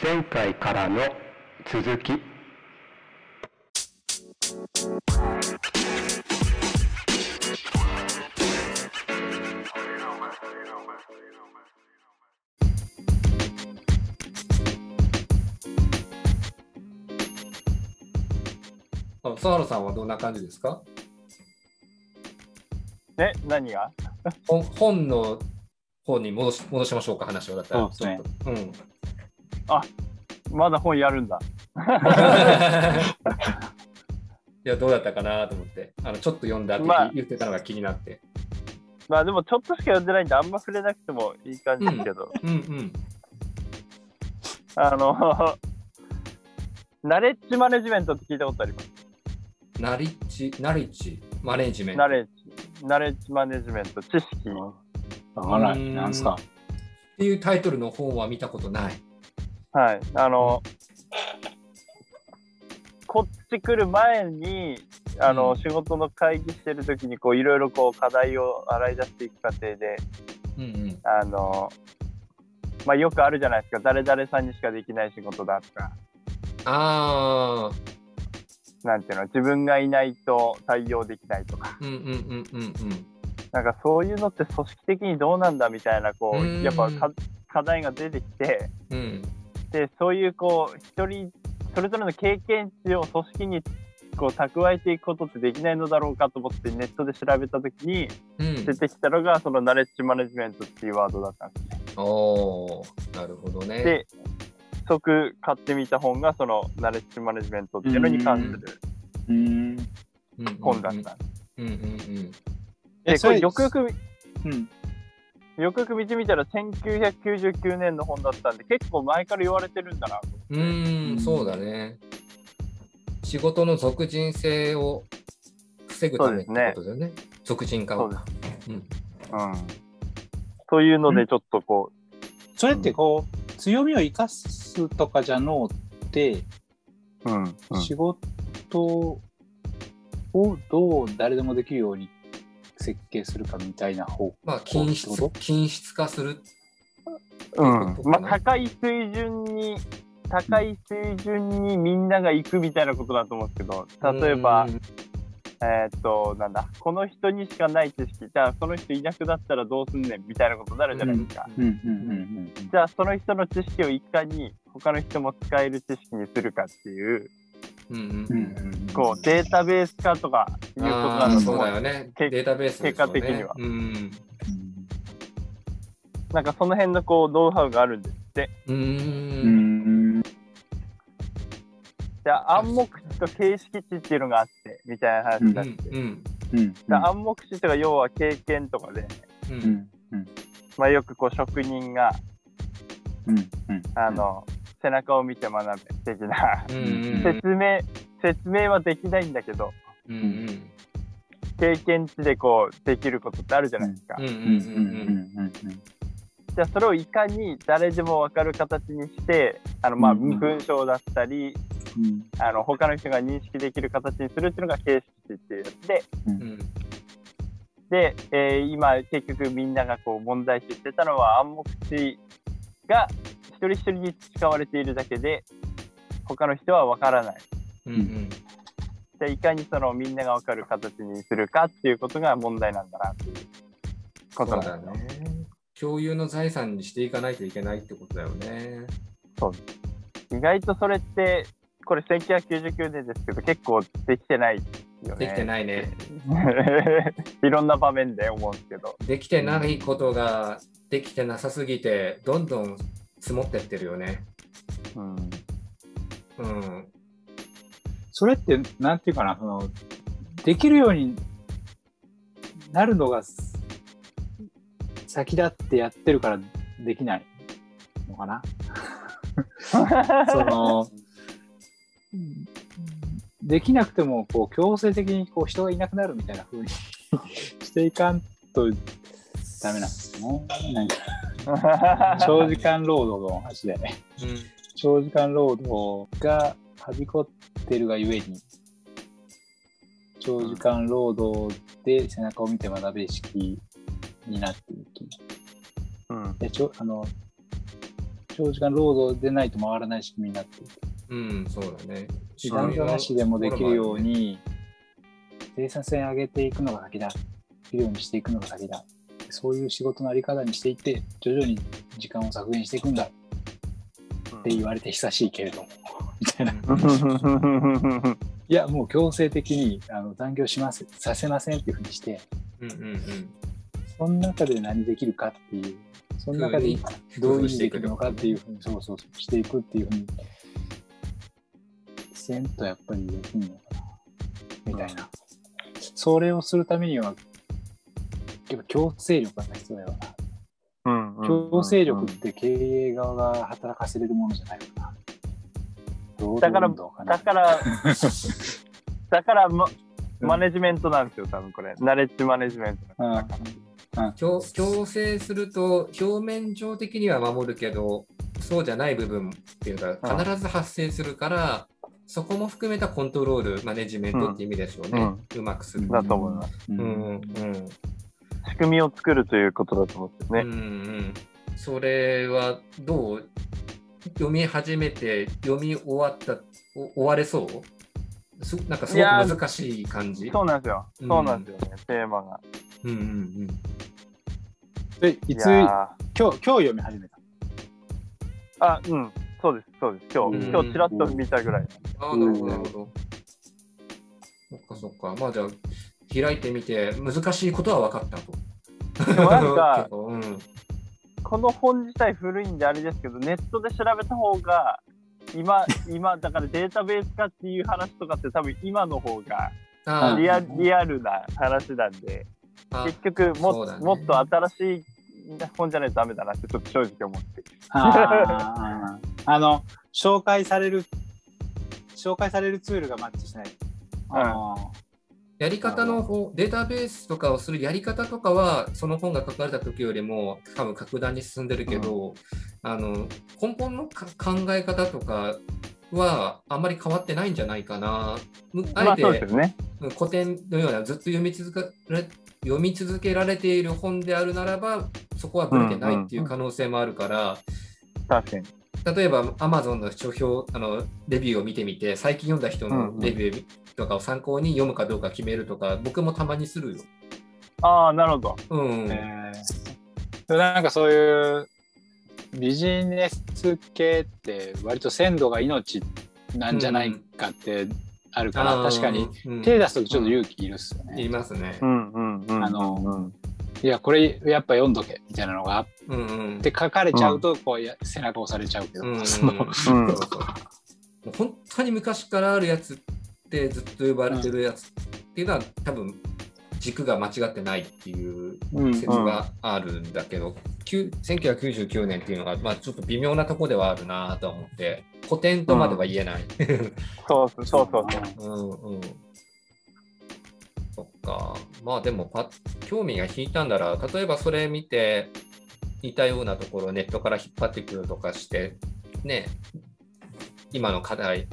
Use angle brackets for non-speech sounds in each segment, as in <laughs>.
前回からの続き。あ佐原さんはどんな感じですか？え、何が？本本の方に戻し戻しましょうか、話を。だったら。そうですね。うん。まだ本やるんだ。<laughs> いや、どうだったかなと思って、あのちょっと読んだってまあ言ってたのが気になって。まあでもちょっとしか読んでないんで、あんま触れなくてもいい感じですけど、うんうん。あの、ナレッジマネジメントって聞いたことあります？ナリッジ、ナリッジ、マネジメント。ナレッジ、ナレッジマネジメント、知識。わからない。うんなんすか？っていうタイトルの本は見たことない。はい。あの、こっち来る前に、あの、うん仕事の会議してる時に、こう、いろいろこう、課題を洗い出していく過程で、うんうん。あの、まあよくあるじゃないですか。誰々さんにしかできない仕事だとか、ああ、なんていうの、自分がいないと対応できないとか、うんうんうんうんうん。なんかそういうのって組織的にどうなんだみたいな、こう、うんやっぱか課題が出てきて、うんで、そういうこう、一人、それぞれの経験値を組織にこう蓄えていくことってできないのだろうかと思ってネットで調べたときにうん出てきたのが、そのナレッジマネジメントっていうワードだったんですね。おーなるほどね。で、即買ってみた本が、そのナレッジマネジメントっていうのに関する本だったんです。うんうんうん。で、これよくよくうん。よくよく見てみたら1999年の本だったんで結構前から言われてるんだなと。うーん、そうだね。仕事の俗人性を防ぐためってことだよね。俗人化を。そうんうん。というのでちょっとこそれってこう、強みを生かすとかじゃのうって、う、うん、うん仕事をどう誰でもできるように設計するかみたいな方まあ、均質均質化する。うん。まあ高い水準に高い水準にみんなが行くみたいなことだと思うんですけど例えばうん。えーっとなんだ？この人にしかない知識じゃあその人いなくなったらどうすんねんみたいなことになるじゃないですか、うんうんうんうんじゃあその人の知識をいかに他の人も使える知識にするかっていう。うん。うんうんうんうん。こうデータベース化とかいうことなんだとあーそう思うだよね。けデータベースですよね。結果的には。うん。なんかその辺のこうノウハウがあるんですって。うん。んじゃあ暗黙知と形式値っていうのがあってみたいな話になって、うん。うん。で暗黙知とか要は経験とかで、う。うん。んうん。まあ、よくこう職人がうん。うん。あの、背中を見て学べ的な。説明説明はできないんだけど。うんうん。経験値でこうできることってあるじゃないですか、じゃあそれをいかに誰でも分かる形にしてあのまあ文章だったりうん。あの他の人が認識できる形にするっていうのが形式値っていうやつで。うん。で、えー今結局みんながこう問題視してたのは暗黙知が一人一人に培われているだけで他の人は分からないうんうんじゃあいかにそのみんなが分かる形にするかっていうことが問題なんだなっていうことそうなん。だよね。共有の財産にしていかないといけないってことだよね。意外とそれってこれ1999年ですけど結構できてないよね。できてないね。<laughs> いろんな場面で思うんですけど。できてないことができてなさすぎて、どんどん積もってってるよね。うんうん。それって、なんていうかな、その、できるようになるのが先立ってやってるからできないのかな？<laughs> その、できなくても、こう、強制的にこう人がいなくなるみたいな風に <laughs> していかんとダメなんですよね。なんか、長時間労働の話で。長時間労働がはびこってるがゆえに、長時間労働で背中を見て学べ式になっていき、うんでちょあの長時間労働でないと回らない仕組みになっていて、うん、そうだね。時間なしでもできるように、生産性上げていくのが先だ。できるようにしていくのが先だ。そういう仕事のあり方にしていって、徐々に時間を削減していくんだって言われて久しいけれども、みたいな。いや、もう強制的にあの残業します、させませんっていうふうにして、うんうんうん。その中で何できるかっていう、その中でどう維持できるのかっていうふうに、そうそうしていくっていうふうに、せんとやっぱりできんのかな、みたいな。それをするためには、やっぱ強制力が必要だよな。強制力って経営側が働かせれるものじゃないのかな。労だからだから、だから、ま、<laughs> マネジメントなんですよ、多分これ。ナレッジマネジメント。強強制すると表面上的には守るけどそうじゃない部分っていうかうん必ず発生するから、そこも含めたコントロールマネジメントって意味でしょうね、うまくする。だと思います。ううんんうん仕組みを作るということだと思うんですようんうね。ん、それはどう読み始めて読み終わったお終われそう？すなんかすごく難しい感じ？そうなんですよ。うんそうなんですよね、テーマが。うんうんでいついやー今日今日読み始めた。あ、うん、そうです、そうです。今うん日、今日ちらっと見たぐらい。ああ、なるほど、なるほど。そっかそっか。まあじゃあ、開いてみて、難しいことは分かったと。でもなんか <laughs> うん、この本自体古いんであれですけど、ネットで調べた方が、今、<laughs> 今、だからデータベース化っていう話とかって多分今の方がリアリアルな話なんで、あ結局も,、ね。もっと新しい本じゃないとダメだなってちょっと正直思って。あ <laughs> の紹介される紹介されるツールがマッチしない。あやり方の方、データベースとかをするやり方とかは、その本が書かれた時よりも多分格段に進んでるけど、あの根本のか考え方とかはあんまり変わってないんじゃないかな。むあまあえて、ね。うん古典のようなずっと読み続けられ読み続けられている本であるならばそこはぶれてないっていう可能性もあるから、確かに。例えば Amazon の書評あのレビューを見てみて最近読んだ人のレビューとかを参考に読むかどうか決めるとか僕もたまにするよ。ああ、なるほど。うんーえーなんかそういうビジネス系って割と鮮度が命なんじゃないかってあるから、確かに、うん手出すとちょっと勇気いるっすよね。言いますねう。んうんうん。あのうんいやこれやっぱ読んどけみたいなのがあっうんうん。て書かれちゃうとこういや背中押されちゃうけど、うん。うんそのうん。そうそうもう本当に昔からあるやつってずっと呼ばれてるやつっていうのは多分軸が間違ってないっていううん。説があるんだけど、きゅう1999年っていうのが、まあ、ちょっと微妙なとこではあるなと思って古典とまでは言えない。そうそうそうそう。うんうんか。まあでもパ興味が引いたんなら、例えばそれ見て、似たようなところをネットから引っ張ってくるとかして、ね、今の課題、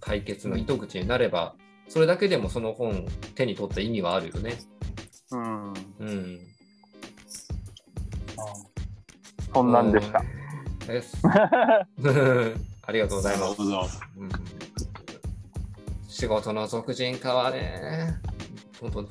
解決の糸口になれば、それだけでもその本手に取った意味はあるよね。うん。うん。そんなんでした。うん。です。<laughs> <laughs> ありがとうございます。どうぞうん仕事の俗人化はね、本当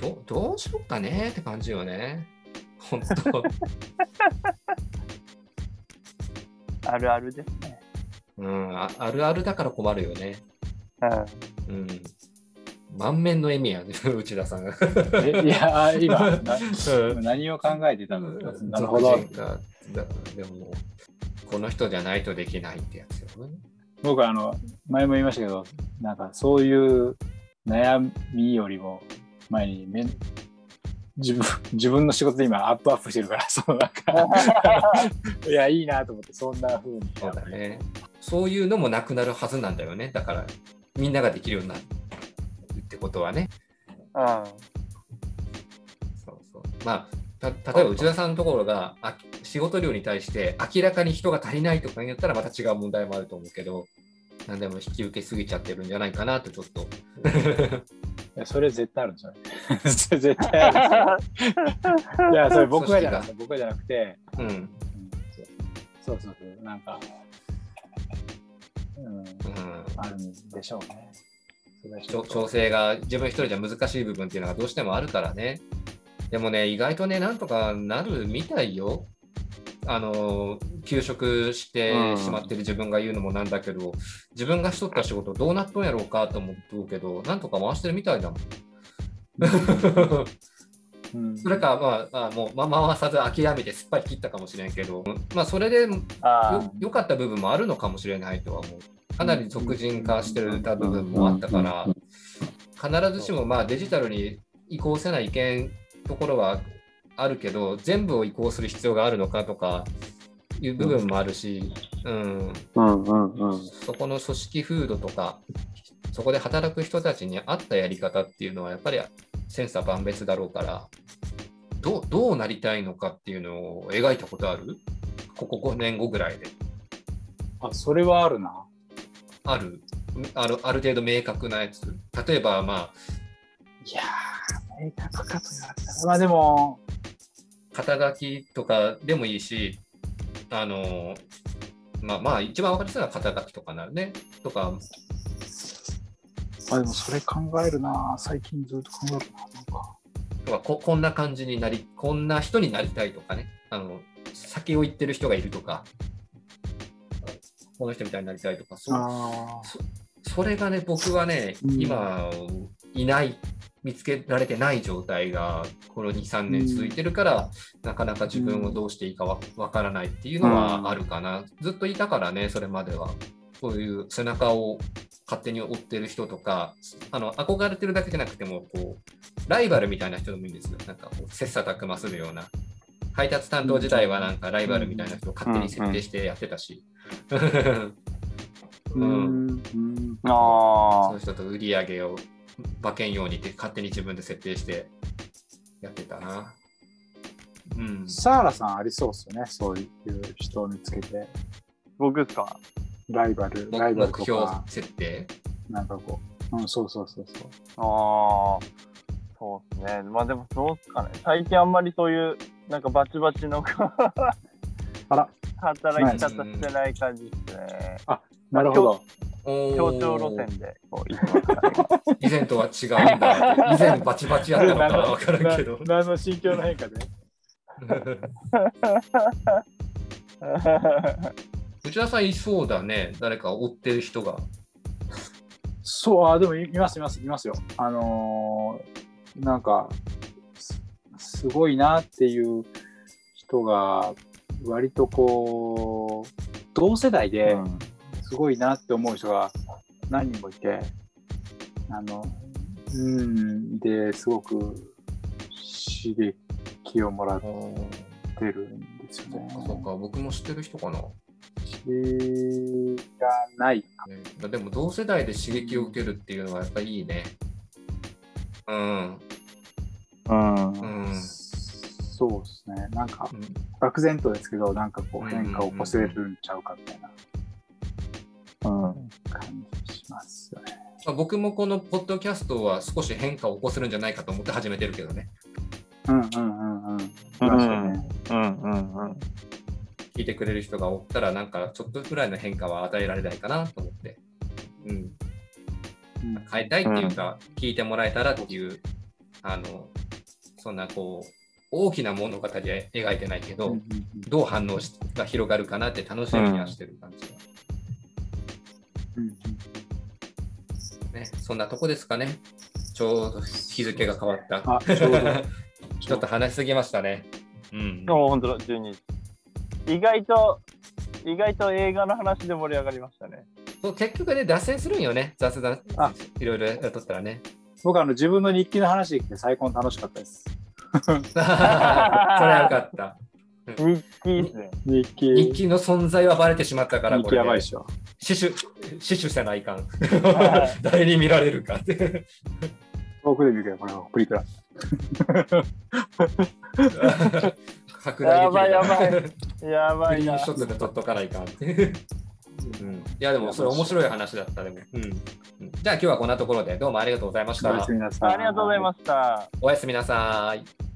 どどうしようかねって感じよね。本当。<laughs> あるあるですね。うんあ、あるあるだから困るよね。うん。うん。満面の笑みやね、<laughs> 内田さんが。えいや今 <laughs> 何を考えてたの？なるほどでも、この人じゃないとできないってやつよね。僕はあの前も言いましたけどなんかそういう悩みよりも前にめ自分 <laughs> 自分の仕事で今アップアップしてるから <laughs> そのなんか <laughs> いやいいなと思ってそんな風にそうだね。そういうのもなくなるはずなんだよね。だから、みんなができるようになるってことはね。うん。そうそうまあ、た例えば内田さんのところがあ仕事量に対して明らかに人が足りないとか言ったらまた違う問題もあると思うけど、何でも引き受けすぎちゃってるんじゃないかなとちょっと。いやそれ絶対あるんですよねそれ絶対あるんですよい？やそれ僕がじゃなくて僕がじゃなくて、うん。うんそうそうそう、なんか、うん、うんあるんでしょうね。調整が自分一人じゃ難しい部分っていうのがどうしてもあるからね。でもね、意外とね、なんとかなるみたいよ。あの、休職してうんしまってる自分が言うのもなんだけど、自分がしとった仕事どうなっとんやろうかと思うけど、なんとか回してるみたいだもん。うん。<laughs> それか、まあ、まあ、もう、ま回さず諦めてすっぱり切ったかもしれんけど、まあ、それでよあ良かった部分もあるのかもしれないとは思う。かなり俗人化してた部分もあったから、必ずしもまあデジタルに移行せないけん。ところはあるけど、全部を移行する必要があるのかとかいう部分もあるし、うん、あ。うんうんうん。そこの組織風土とか、そこで働く人たちに合ったやり方っていうのはやっぱり千差万別だろうから、どうどうなりたいのかっていうのを描いたことある？ここ5年後ぐらいで。あ、それはあるな。ある？あるある程度明確なやつ？例えば、まいやー、明確かと言われたら。まあでも、あ、肩書きとかでもいいし、あの、まあまあ、一番分かりやすいのは肩書きとかなるね。とか、あでもそれ考えるな。最近ずっと考えるな。なんか。とかここんな感じになり、こんな人になりたいとかね。あの、先を言ってる人がいるとか、この人みたいになりたいとか、そうあそれがね、僕はね、うん今、いない、見つけられてない状態が、この2、3年続いてるから、なかなか自分をどうしていいかわわからないっていうのはあるかな。ずっといたからね、それまでは。そういう背中を勝手に追ってる人とか、あの憧れてるだけじゃなくても、こう、ライバルみたいな人でもいいんですよ。なんかこう、切磋琢磨するような。配達担当自体はなんかライバルみたいな人を勝手に設定してやってたし。ーううん。ん。うん。あそういう人と売り上げを馬券用にって勝手に自分で設定してやってたな。うん。サーラさんありそうですよね。そういう人を見つけて。僕かライバル、目ライバル目標とか、設定。なんかこう。うん、そうそうそうそう。ああ、そうですね。まあでもどうですかね。最近あんまりそういう、なんかバチバチのあら、<laughs> 働き方してない感じですね。なるほど。協調路線でこう行ってますね。以前とは違うんだ。以前バチバチやったのかは分からんけど。な何の心境の変化で？<laughs> 内田さんいそうだね。誰か追ってる人が。そう、あ、でもいいます、います、いますよ。あのーなんかす、すごいなっていう人が、割とこう、同世代でうんすごいなって思う人が何人もいて、あの、うん、で、すごく刺激をもらってるんですよね。そうか、僕も知ってる人かな。刺激がないか。ねでも同世代で刺激を受けるっていうのはやっぱりいいね。うん。うんうん。そうですね。なんか、うん漠然とですけど、なんかこうんう変化を起こせるんちゃうかみたいなうん感じしますよね。まあ、僕もこのポッドキャストは少し変化を起こせるんじゃないかと思って始めてるけどね。うんうんうんうん。うんうんうん聞いてくれる人がおったら、なんかちょっとぐらいの変化は与えられないかなと思って。うん。うん変えたいっていうか、聞いてもらえたらっていう、あの、そんなこう、大きな物語は描いてないけど、うんうんどう反応しが広がるかなって楽しみにはしてる感じが、うんうんね。そんなとこですかね。ちょうど日付が変わった。あ、ちょ <laughs> っと話しすぎましたね。うん。お本当だ、12時。意外と、意外と映画の話で盛り上がりましたね。そう結局ね、脱線するんよね、雑談あ。いろいろやっとったらね。僕あの自分の日記の話できて最高に楽しかったです。<laughs> <laughs> それはよかった。日記ですね。日記。日記の存在はバレてしまったから、日これ、やばいっ、しょ。死守、死守せないかんはい。誰に見られるかって。遠くで見るけど、こプリクラ。拡大できるやばいやばい。やばいなクリーン。ショットで撮っとかないかんって。うん、いや、でもそれ面白い話だった、でも。うん。うんじゃあ今日はこんなところでどうもありがとうございましたおやす。みなさい。ありがとうございました。おやすみなさい。